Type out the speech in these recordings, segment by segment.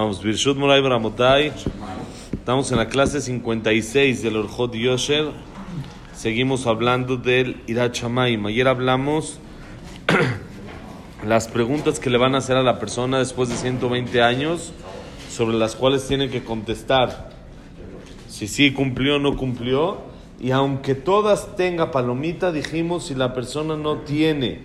Vamos, Birshut Moray Bramotay. Estamos en la clase 56 del Orjot Yosher. Seguimos hablando del Irachamaim. Ayer hablamos las preguntas que le van a hacer a la persona después de 120 años, sobre las cuales tiene que contestar si sí cumplió o no cumplió. Y aunque todas tenga palomita, dijimos si la persona no tiene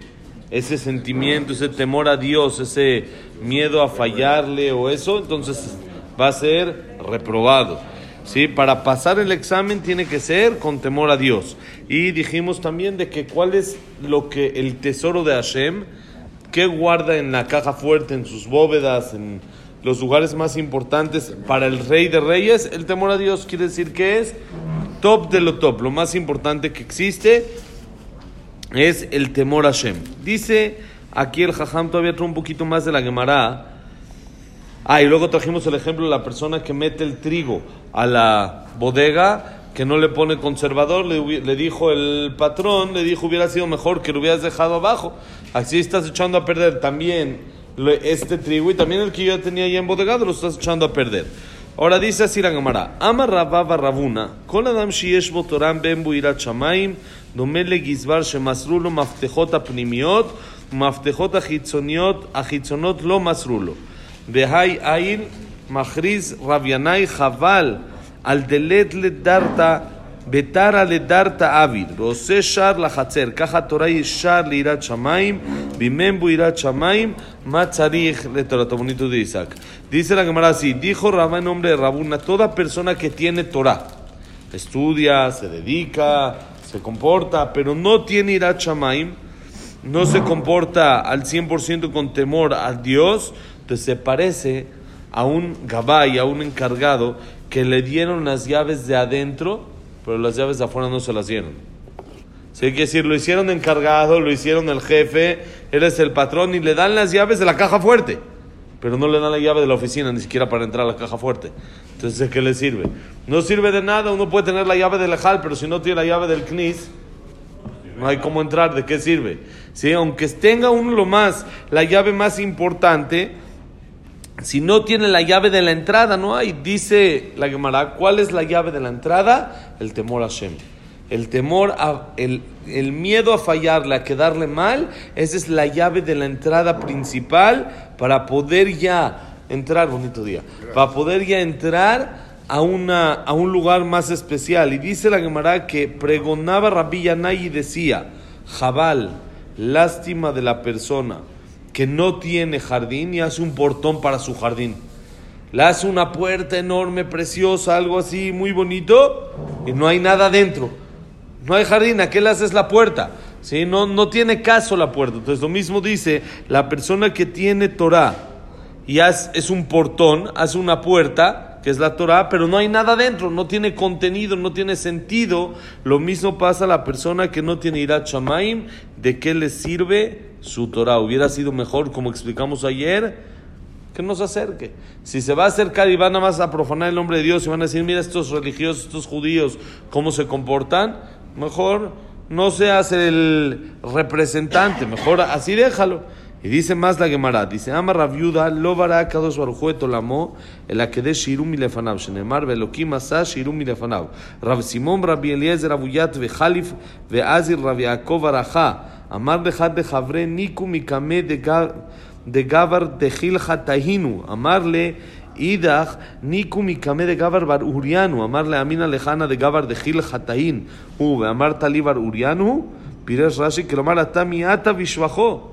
ese sentimiento, ese temor a Dios, ese miedo a fallarle o eso, entonces va a ser reprobado. ¿Sí? Para pasar el examen tiene que ser con temor a Dios. Y dijimos también de que cuál es lo que el tesoro de Hashem, que guarda en la caja fuerte, en sus bóvedas, en los lugares más importantes para el rey de reyes, el temor a Dios quiere decir que es top de lo top, lo más importante que existe es el temor a Hashem. Dice aquí el Jajam todavía trae un poquito más de la Gemara. Ah, y luego trajimos el ejemplo de la persona que mete el trigo a la bodega, que no le pone conservador, le, dijo el patrón, le dijo hubiera sido mejor que lo hubieras dejado abajo. Así estás echando a perder también este trigo y también el que yo tenía ya embodegado lo estás echando a perder. Ahora dice así la Gemara, Ama Rababa Rabuna, Kol Adam Shiesh Botoram Ben Buirat Domele Gizbar Shemasrulo Maftejot Apnimiot, Maftejot Achitzoniot, Achitzonot Lo Masrulo. Behai Ail, Machriz Rabianai Javal, Al Delet Le Darta, Betara le darta avid, Rose shar la hatzer, caja toray shar le irat shamaim, bimembu irat shamaim, matzarich le Torah. bonito de Isaac. Dice la Gemara así: Dijo Rabá en nombre de Rabuna, toda persona que tiene Torah, estudia, se dedica, se comporta, pero no tiene irat shamaim, no se comporta al 100% con temor a Dios, entonces se parece a un gabay, a un encargado que le dieron las llaves de adentro pero las llaves de afuera no se las dieron. Sí, que decir, lo hicieron encargado, lo hicieron el jefe, él es el patrón y le dan las llaves de la caja fuerte, pero no le dan la llave de la oficina ni siquiera para entrar a la caja fuerte. Entonces, ¿qué le sirve? No sirve de nada, uno puede tener la llave del Ejal, pero si no tiene la llave del Knis, no hay cómo entrar, ¿de qué sirve? ¿Sí? Aunque tenga uno lo más, la llave más importante, si no tiene la llave de la entrada, no hay. Dice la Gemara, ¿cuál es la llave de la entrada? El temor a Shem. El temor, a, el, miedo a fallarle, a quedarle mal, esa es la llave de la entrada principal para poder ya entrar, bonito día, para poder ya entrar a, una, a un lugar más especial. Y dice la Gemara que pregonaba Rabbi Yanay y decía, Jabal, lástima de la persona que no tiene jardín y hace un portón para su jardín. Le hace una puerta enorme, preciosa, algo así, muy bonito, y no hay nada dentro. No hay jardín, ¿a qué le haces la puerta? ¿Sí? No, no tiene caso la puerta. Entonces lo mismo dice, la persona que tiene Torah, y es un portón, hace una puerta, que es la Torah, pero no hay nada dentro, no tiene contenido, no tiene sentido. Lo mismo pasa a la persona que no tiene Irat Shamaim, ¿de qué le sirve su Torah? Hubiera sido mejor, como explicamos ayer, que no se acerque. Si se va a acercar y van nada más a profanar el nombre de Dios y van a decir, mira estos religiosos, estos judíos, cómo se comportan, mejor no seas el representante, mejor así déjalo. Y dice más la Gemara, dice, Ama Rabiuda, lo baraka dos barujueto lamo, el akede shirum lefanab, shenemar velokim asa shirum lefanab. Rab Simón, Rabbi Eliezer, Rabuyat, Vejalif, Veazir, Rabbi Yaakov, Araja, Amar dejad de Javre, Niku, Mikame, de Gabar, de Gilja, Tahinu, Amarle, Idach, Niku Mikame de Gabar Bar Urianu, Amarle Amina Lejana de gavar de Gil Hataín, Ube, Amar Talibar Urianu, Pires Rashi, Kromar Atami Ata Vishwajo.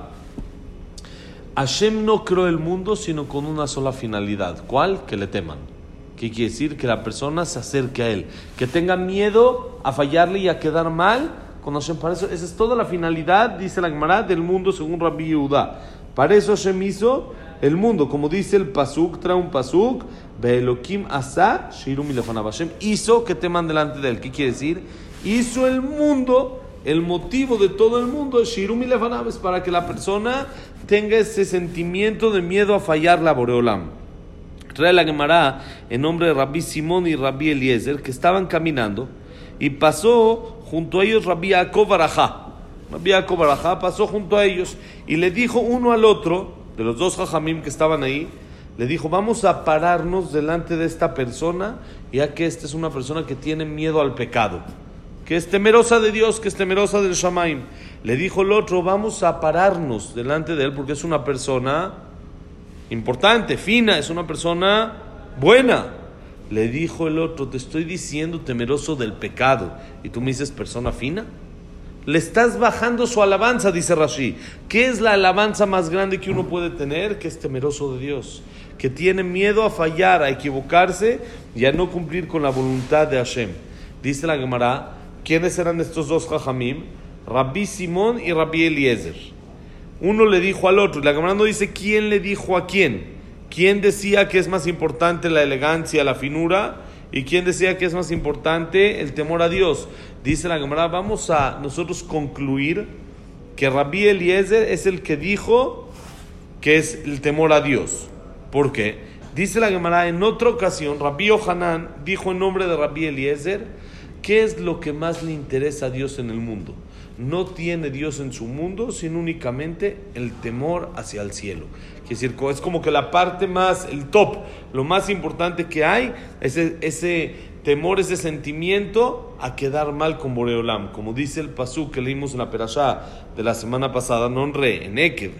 Hashem no creó el mundo sino con una sola finalidad. ¿Cuál? Que le teman. ¿Qué quiere decir? Que la persona se acerque a él. Que tenga miedo a fallarle y a quedar mal con Hashem. Para eso, esa es toda la finalidad, dice la Gemara, del mundo según Rabbi Yehuda. Para eso Hashem hizo el mundo. Como dice el Pasuk, trae un Pasuk. Beelokim asa shirum Hashem hizo que teman delante de él. ¿Qué quiere decir? Hizo el mundo, el motivo de todo el mundo, shirum es para que la persona tenga ese sentimiento de miedo a fallar la Boreolam. Trae la Gemara en nombre de Rabbi Simón y Rabbi Eliezer que estaban caminando y pasó junto a ellos Rabbi Yaakov Barajá. Rabbi Yaakov Barajá pasó junto a ellos y le dijo uno al otro, de los dos jajamim que estaban ahí, le dijo, vamos a pararnos delante de esta persona, ya que esta es una persona que tiene miedo al pecado, que es temerosa de Dios, que es temerosa del Shamaim. Le dijo el otro, vamos a pararnos delante de él porque es una persona importante, fina, es una persona buena. Le dijo el otro, te estoy diciendo temeroso del pecado, y tú me dices persona fina. Le estás bajando su alabanza, dice Rashi. ¿Qué es la alabanza más grande que uno puede tener? Que es temeroso de Dios que tiene miedo a fallar, a equivocarse y a no cumplir con la voluntad de Hashem. Dice la Gemara, ¿quiénes eran estos dos jajamim? Rabbi Simón y Rabbi Eliezer. Uno le dijo al otro, y la Gemara no dice quién le dijo a quién. ¿Quién decía que es más importante la elegancia, la finura? ¿Y quién decía que es más importante el temor a Dios? Dice la Gemara, vamos a nosotros concluir que Rabbi Eliezer es el que dijo que es el temor a Dios. ¿Por qué? Dice la Gemara, en otra ocasión, Rabbi Ohanan dijo en nombre de Rabbi Eliezer, ¿qué es lo que más le interesa a Dios en el mundo? No tiene Dios en su mundo, sino únicamente el temor hacia el cielo. Decir, es como que la parte más, el top, lo más importante que hay, ese, ese temor, ese sentimiento a quedar mal con Boreolam. Como dice el pasú que leímos en la perashá de la semana pasada, non re, en Eked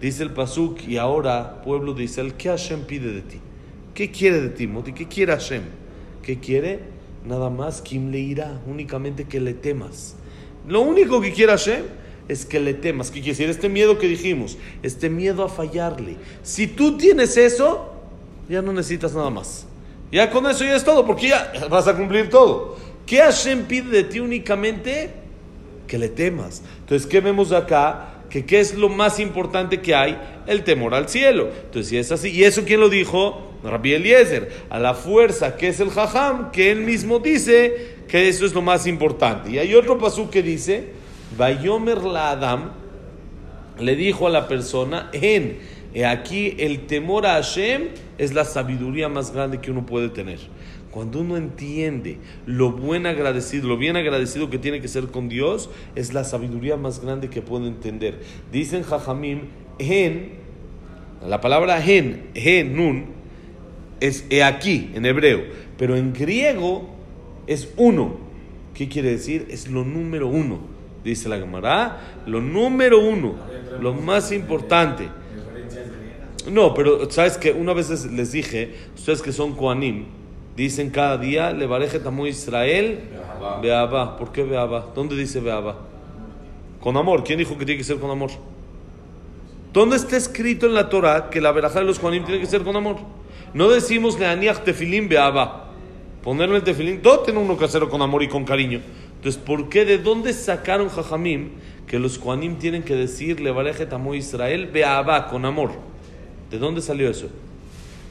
Dice el Pasuk, y ahora, pueblo de Israel, ¿qué Hashem pide de ti? ¿Qué quiere de ti, Moti? ¿Qué quiere Hashem? ¿Qué quiere? Nada más, Kim le irá, únicamente que le temas. Lo único que quiere Hashem es que le temas. ¿Qué quiere decir? Este miedo que dijimos, este miedo a fallarle. Si tú tienes eso, ya no necesitas nada más. Ya con eso ya es todo, porque ya vas a cumplir todo. ¿Qué Hashem pide de ti únicamente? Que le temas. Entonces, ¿qué vemos acá? que qué es lo más importante que hay, el temor al cielo. Entonces, si es así, ¿y eso quién lo dijo? Rabbi Eliezer, a la fuerza que es el jajam, que él mismo dice que eso es lo más importante. Y hay otro pasú que dice, Bayomer la Adam le dijo a la persona, en, aquí el temor a Hashem es la sabiduría más grande que uno puede tener. Cuando uno entiende lo buen agradecido, lo bien agradecido que tiene que ser con Dios, es la sabiduría más grande que puede entender. Dicen Jajamim, hen, la palabra hen, hen, nun, es aquí en hebreo, pero en griego es uno. ¿Qué quiere decir? Es lo número uno. Dice la Gemara, lo número uno, lo más importante. No, pero sabes que una vez les dije, ustedes que son Koanim, Dicen cada día, le bareje tamu Israel, Beaba. ¿Por qué Beaba? ¿Dónde dice Beaba? Con amor. ¿Quién dijo que tiene que ser con amor? ¿Dónde está escrito en la Torah que la veraja de los Juanim tiene que ser con amor? No decimos Leaniach tefilín Beaba. Ponerle el tefilín, todo tiene uno que hacerlo con amor y con cariño. Entonces, ¿por qué? ¿De dónde sacaron Jajamim que los Juanim tienen que decir le bareje tamu Israel, Beaba, con amor? ¿De dónde salió eso?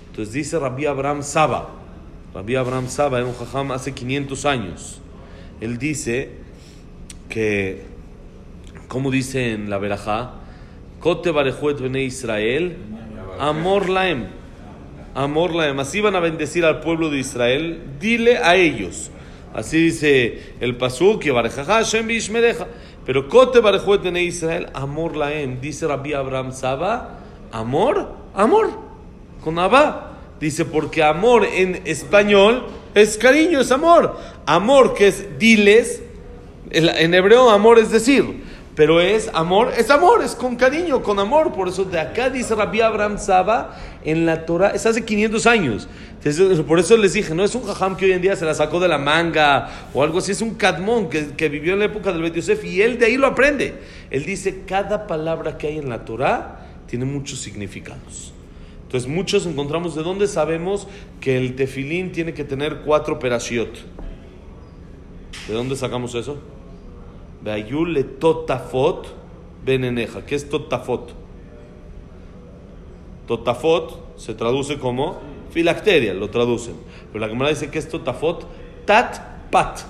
Entonces dice Rabbi Abraham Saba. Rabbi Abraham Saba era un jajam hace 500 años. Él dice que, como dice en la Berajá, Kote Barejuet Bene Israel, Amor Laem. Amor Laem. Así van a bendecir al pueblo de Israel. Dile a ellos. Así dice el Pasuk, que Barejaja Hashem Bishmereja. Pero Bene Israel, Amor Laem. Dice Rabbi Abraham Saba, Amor, amor. Con Abba. Dice, porque amor en español es cariño, es amor. Amor que es diles, en hebreo amor es decir, pero es amor, es amor, es con cariño, con amor. Por eso de acá dice Rabbi Abraham Saba en la Torah, es hace 500 años. por eso les dije, no es un jajam que hoy en día se la sacó de la manga o algo así, es un cadmón que, que vivió en la época del Bet Yosef y él de ahí lo aprende. Él dice, cada palabra que hay en la Torah tiene muchos significados. Entonces muchos encontramos de dónde sabemos que el tefilín tiene que tener cuatro perashiot. ¿De dónde sacamos eso? Le totafot beneneja. ¿Qué es totafot? Totafot se traduce como filacteria, lo traducen. Pero la Gemara dice que es totafot, tat, pat.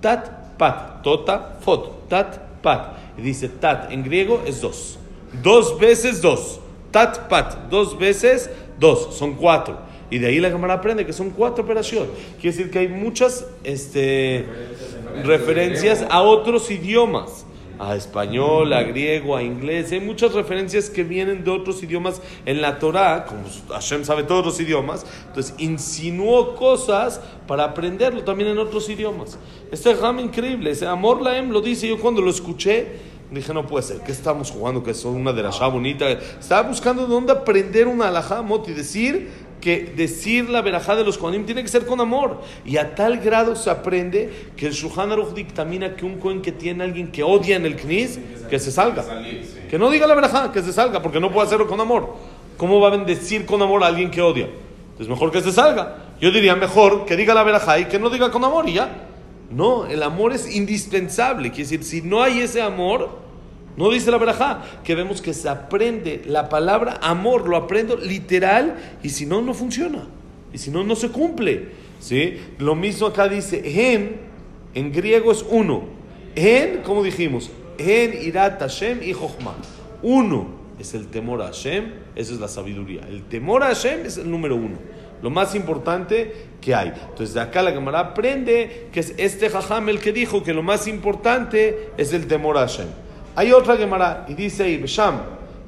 Tat, pat. Tota, fot. Tat, pat. Y dice tat en griego es dos. Dos veces dos. Tat, pat. Dos veces dos. Son cuatro. Y de ahí la Gemara aprende que son cuatro operaciones. Quiere decir que hay muchas este, referencias a otros idiomas. A español, a griego, a inglés. Hay muchas referencias que vienen de otros idiomas en la Torah, como Hashem sabe todos los idiomas. Entonces insinuó cosas para aprenderlo también en otros idiomas. Este Ram increíble, ese amor laem lo dice. Yo cuando lo escuché, Dije, no puede ser, ¿qué estamos jugando? Que es una de las bonita. Estaba buscando de dónde aprender una alajá, mot, y decir que decir la verajá de los Kohanim tiene que ser con amor. Y a tal grado se aprende que el Shulchan Aruch dictamina que un Kohen que tiene a alguien que odia en el Knis, que se salga. Que no diga la verajá, que se salga, porque no puede hacerlo con amor. ¿Cómo va a bendecir con amor a alguien que odia? Es mejor que se salga. Yo diría mejor que diga la verajá y que no diga con amor y ya. No, el amor es indispensable. Quiere decir, si no hay ese amor, no dice la verajá, que vemos que se aprende la palabra amor, lo aprendo literal, y si no, no funciona. Y si no, no se cumple. ¿Sí? Lo mismo acá dice, en, en griego es uno. En, como dijimos, en irat Hashem y Jochma. Uno es el temor a Hashem, esa es la sabiduría. El temor a Hashem es el número uno. Lo más importante que hay. Entonces de acá la Gemara aprende que es este jajam el que dijo que lo más importante es el temor a Hashem. היי עוד לגמרא, אידיסאי, ושם,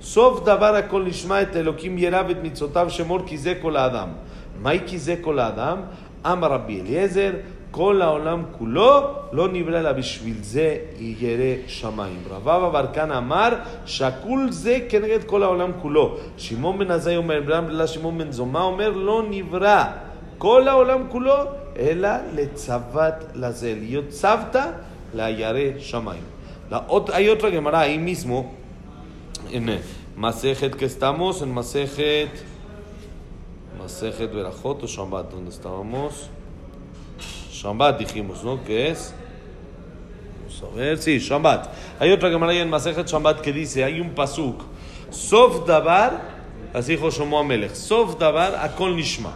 סוף דבר הכל נשמע את אלוקים ירא ואת מצוותיו שמור כי זה כל האדם. מהי כי זה כל האדם? אמר רבי אליעזר, כל העולם כולו לא נברא לה בשביל זה ירא שמיים. רב אבא ברקן אמר שהכול זה כנגד כל העולם כולו. שמעון בן עזאי אומר, ברמבלה שמעון בן זומא אומר, לא נברא כל העולם כולו, אלא לצוות לזה, להיות צוותא לירא שמיים. Hay otra Gemara ahí mismo, en Masejet que estamos, en Masejet, Masejet Berajot o Shambat, donde estábamos. Shambat dijimos, ¿no? ¿Qué es? Vamos a ver, sí, Shambat. Hay otra Gemara ahí en Masejet Shambat que dice, hay un pasuk, Sof Dabar, así dijo Shomo Amelech, Sof Dabar Nishma.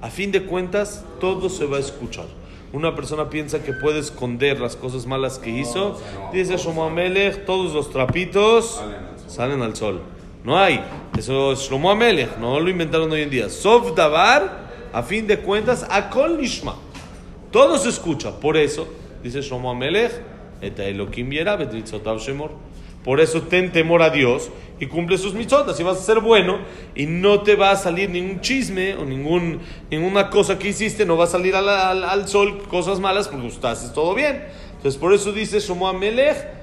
A fin de cuentas, todo se va a escuchar una persona piensa que puede esconder las cosas malas que hizo, dice Shlomo Amelech, todos los trapitos salen al sol. No hay. Eso es Shlomo Amelech, no lo inventaron hoy en día. Sof Davar, a fin de cuentas, Akol Nishma. Todo se escucha. Por eso, dice Shlomo Amelech, Eta Elohim Yera, Shemor. Por eso ten temor a Dios y cumple sus mitzvot. y vas a ser bueno y no te va a salir ningún chisme o ninguna cosa que hiciste, no va a salir al, sol cosas malas porque haces todo bien. Entonces por eso dice Shomo Amelech,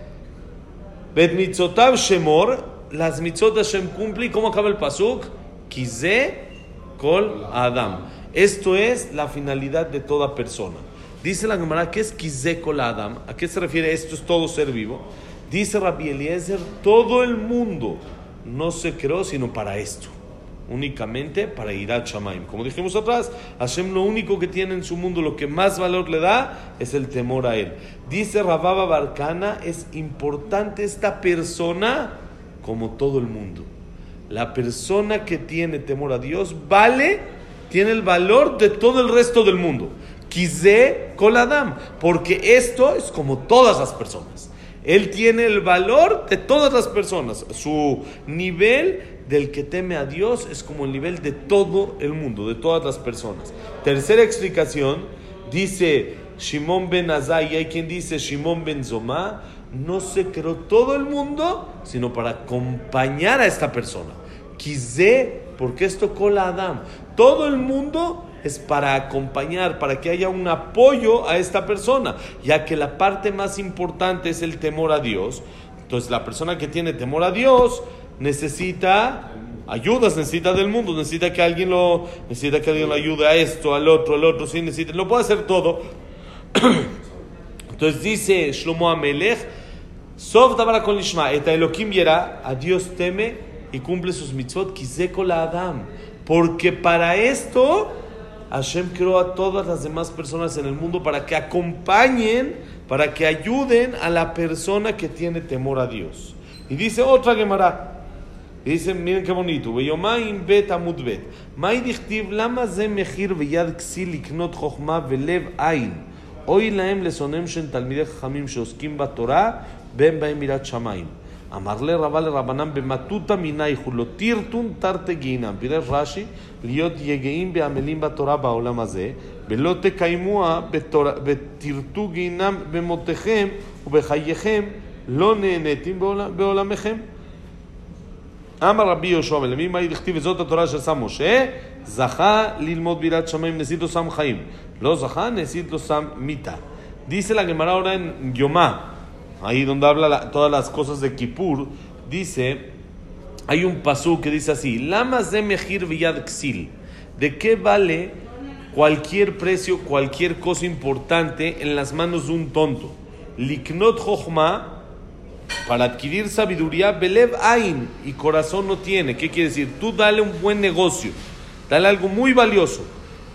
Bet mitzotav shemor, las mitzvot de Hashem cumple. ¿Y cómo acaba el pasuk? Kize kol Adam. Esto es la finalidad de toda persona. Dice la Gemara, ¿qué es Kize kol Adam? ¿A qué se refiere esto? Es todo ser vivo. Dice Rabbi Eliezer, todo el mundo no se creó sino para esto, únicamente para ir a Shamaim. Como dijimos atrás, Hashem lo único que tiene en su mundo, lo que más valor le da, es el temor a él. Dice Rababa Barcana, es importante esta persona como todo el mundo. La persona que tiene temor a Dios vale, tiene el valor de todo el resto del mundo. Quise Koladam, porque esto es como todas las personas. Él tiene el valor de todas las personas. Su nivel del que teme a Dios es como el nivel de todo el mundo, de todas las personas. Tercera explicación, dice Shimon ben Azai, hay quien dice Shimon ben Zomá, no se creó todo el mundo, sino para acompañar a esta persona. Quise, porque esto cola Adam. Todo el mundo es para acompañar, para que haya un apoyo a esta persona, ya que la parte más importante es el temor a Dios. Entonces la persona que tiene temor a Dios necesita ayudas, necesita del mundo, necesita que alguien lo, necesita que alguien lo ayude a esto, al otro, al otro, sí, necesita, lo puede hacer todo. Entonces dice Shlomo Amelech, Sof con Elohim yera, a Dios teme y cumple sus mitzvot, kizeko la Adam. Porque para esto Hashem creó a todas las demás personas en el mundo para que acompañen, para que ayuden a la persona que tiene temor a Dios. Y dice otra Gemara, dice, miren qué bonito. Veyomaim bet amud bet. Mai dichtiv lama ze mechir veyad ksil iknot chokhma velev ain. Hoy laem lesonem shen talmidei chachamim sheoskim batorah ben baem mirat shamayim. Amarle rabale rabanam במטותא מנייכו לא טירטון תרתי גיהינם. פירש רש"י, להיות יגעים בעמלים בתורה בעולם הזה, ולא תקיימוה ותרטו גיהינם במותיכם ובחייכם, לא נהניתם בעולמכם. אמר רבי יהושע ולמי מה דכתיב וזאת התורה ששם משה, זכה ללמוד בירת שמיים, נשיא לו שם חיים. לא זכה, נשיא לו שם מיתה. Gemara ahora en Yomá, ahí donde habla la, todas las cosas de Kippur, dice, hay un pasú que dice así, Lamas de Mejir Villad Xil, ¿de qué vale cualquier precio, cualquier cosa importante en las manos de un tonto? Liknot Jochma, para adquirir sabiduría, Belev Ain, y corazón no tiene. ¿Qué quiere decir? Tú dale un buen negocio, dale algo muy valioso,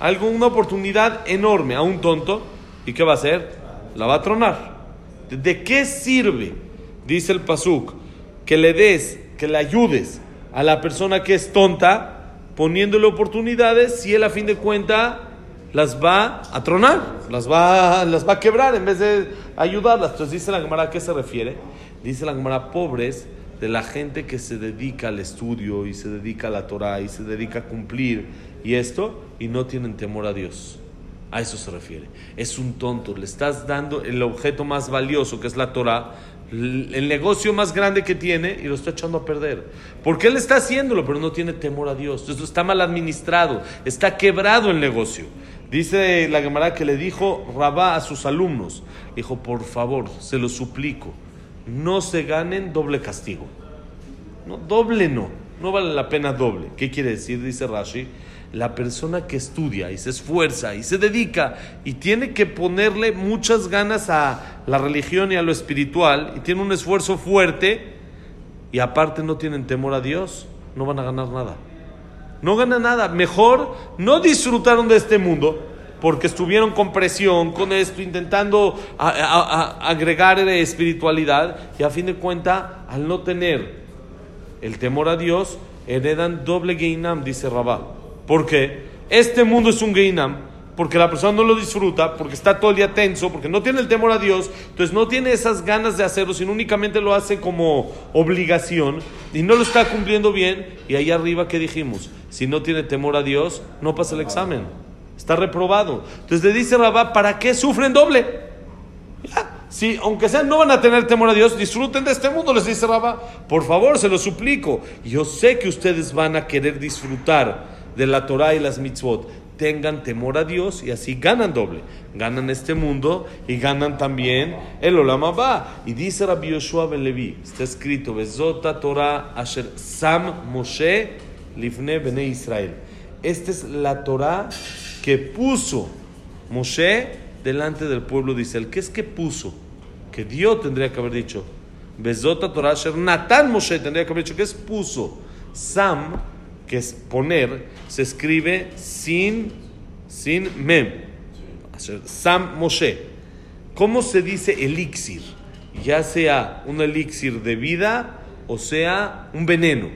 algo, una oportunidad enorme a un tonto, ¿y qué va a hacer? La va a tronar. ¿De qué sirve, dice el Pasuk, que le des, que le ayudes a la persona que es tonta, poniéndole oportunidades, si él a fin de cuentas las va a tronar, las va, las va a quebrar en vez de ayudarlas? Entonces dice la Gemara, ¿a qué se refiere? Dice la Gemara, pobres de la gente que se dedica al estudio y se dedica a la Torah y se dedica a cumplir y esto, y no tienen temor a Dios. A eso se refiere. Es un tonto. Le estás dando el objeto más valioso, que es la Torah, el negocio más grande que tiene, y lo está echando a perder. Porque él está haciéndolo, pero no tiene temor a Dios. Entonces está mal administrado, está quebrado el negocio. Dice la Gemara que le dijo Rabá a sus alumnos, dijo, por favor, se lo suplico, no se ganen doble castigo. No, doble no, no vale la pena doble. ¿Qué quiere decir? Dice Rashi, la persona que estudia y se esfuerza y se dedica y tiene que ponerle muchas ganas a la religión y a lo espiritual y tiene un esfuerzo fuerte y aparte no tienen temor a Dios, no van a ganar nada. No ganan nada. Mejor no disfrutaron de este mundo porque estuvieron con presión, con esto, intentando agregar espiritualidad y a fin de cuentas, al no tener el temor a Dios, heredan doble Geinam, dice Rabá. ¿Por qué? Este mundo es un Geinam, porque la persona no lo disfruta, porque está todo el día tenso, porque no tiene el temor a Dios, entonces no tiene esas ganas de hacerlo, sino únicamente lo hace como obligación y no lo está cumpliendo bien. Y ahí arriba, ¿qué dijimos? Si no tiene temor a Dios, no pasa el examen. Está reprobado. Entonces le dice Rabá, ¿para qué sufren doble? Si, aunque sean, no van a tener temor a Dios, disfruten de este mundo, les dice Rabá. Por favor, se lo suplico. Yo sé que ustedes van a querer disfrutar de la Torah y las mitzvot. Tengan temor a Dios y así ganan doble. Ganan este mundo y ganan también el Olam Abba. Y dice Rabbi Yoshua ben Levi, está escrito, Bezota Torah Asher Sam Moshe Lifne Bene Israel. Esta es la Torah que puso Moshe delante del pueblo de Israel. ¿Qué es que puso? Que Dios tendría que haber dicho. Bezota Torah Asher Natán Moshe tendría que haber dicho. ¿Qué es puso? Sam, que es poner, se escribe sin, sin mem. Sam Moshe. ¿Cómo se dice elixir? Ya sea un elixir de vida o sea un veneno.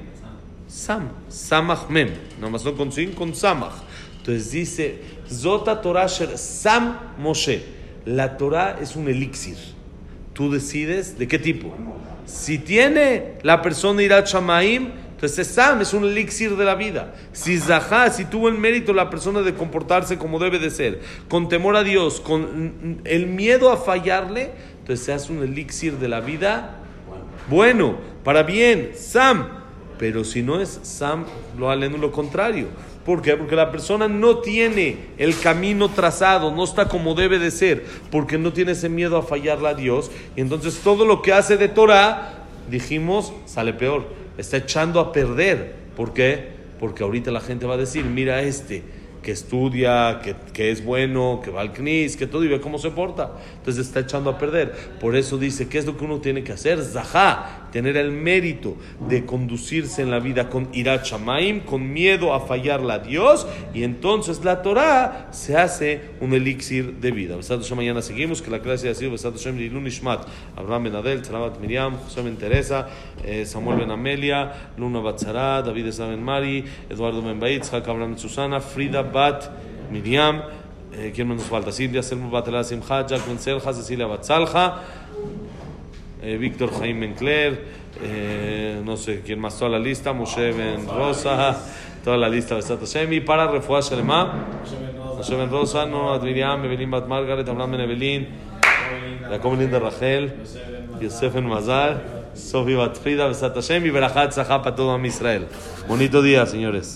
Sam, Samach Mem, nomás no con sin, con Samach. Entonces dice, Zota Torah Sam Moshe. La Torah es un elixir. Tú decides de qué tipo. Si tiene la persona Irat Shamaim, entonces Sam es un elixir de la vida. Si Zahá, si tuvo el mérito la persona de comportarse como debe de ser, con temor a Dios, con el miedo a fallarle, entonces se hace un elixir de la vida bueno, para bien, Sam. Pero si no es Sam, lo halen lo contrario. ¿Por qué? Porque la persona no tiene el camino trazado, no está como debe de ser, porque no tiene ese miedo a fallarle a Dios. Y entonces todo lo que hace de Torah, dijimos, sale peor. Está echando a perder. ¿Por qué? Porque ahorita la gente va a decir, mira este, que estudia, que, que es bueno, que va al CNIS, que todo y ve cómo se porta. Entonces está echando a perder. Por eso dice, ¿qué es lo que uno tiene que hacer? Zahá, tener el mérito de conducirse en la vida con irat shamaim, con miedo a fallarle a Dios, y entonces la Torah se hace un elixir de vida. Mañana seguimos, que la clase ha sido Besat Hashem Lilun Ishmat, Abraham Ben Adel, Tzalabat Miriam, José Ben Teresa, eh, Samuel Ben Amelia, Luna Batzara, David Esra Mari, Eduardo Ben Bait, Tzak Abraham Susana, Frida Bat Miriam, eh, ¿quién más nos falta? Silvia Selma Batala Simcha, Jack Selja, Cecilia Batzalja, eh, Víctor Jaime Encler, eh, no sé quién más, toda la lista, Moshe Ben Rosa, toda la lista Besat Hashem, para Refuah Shalema, Moshe Ben Rosa, no, Miriam, Evelyn Bat Margaret, Abraham Ben Evelyn, Jacob Ben Rachel, Yosef Ben Mazal, Sofi Bat Frida, Besat Hashem, y Berachat Zahá para todo Israel. Bonito día, señores.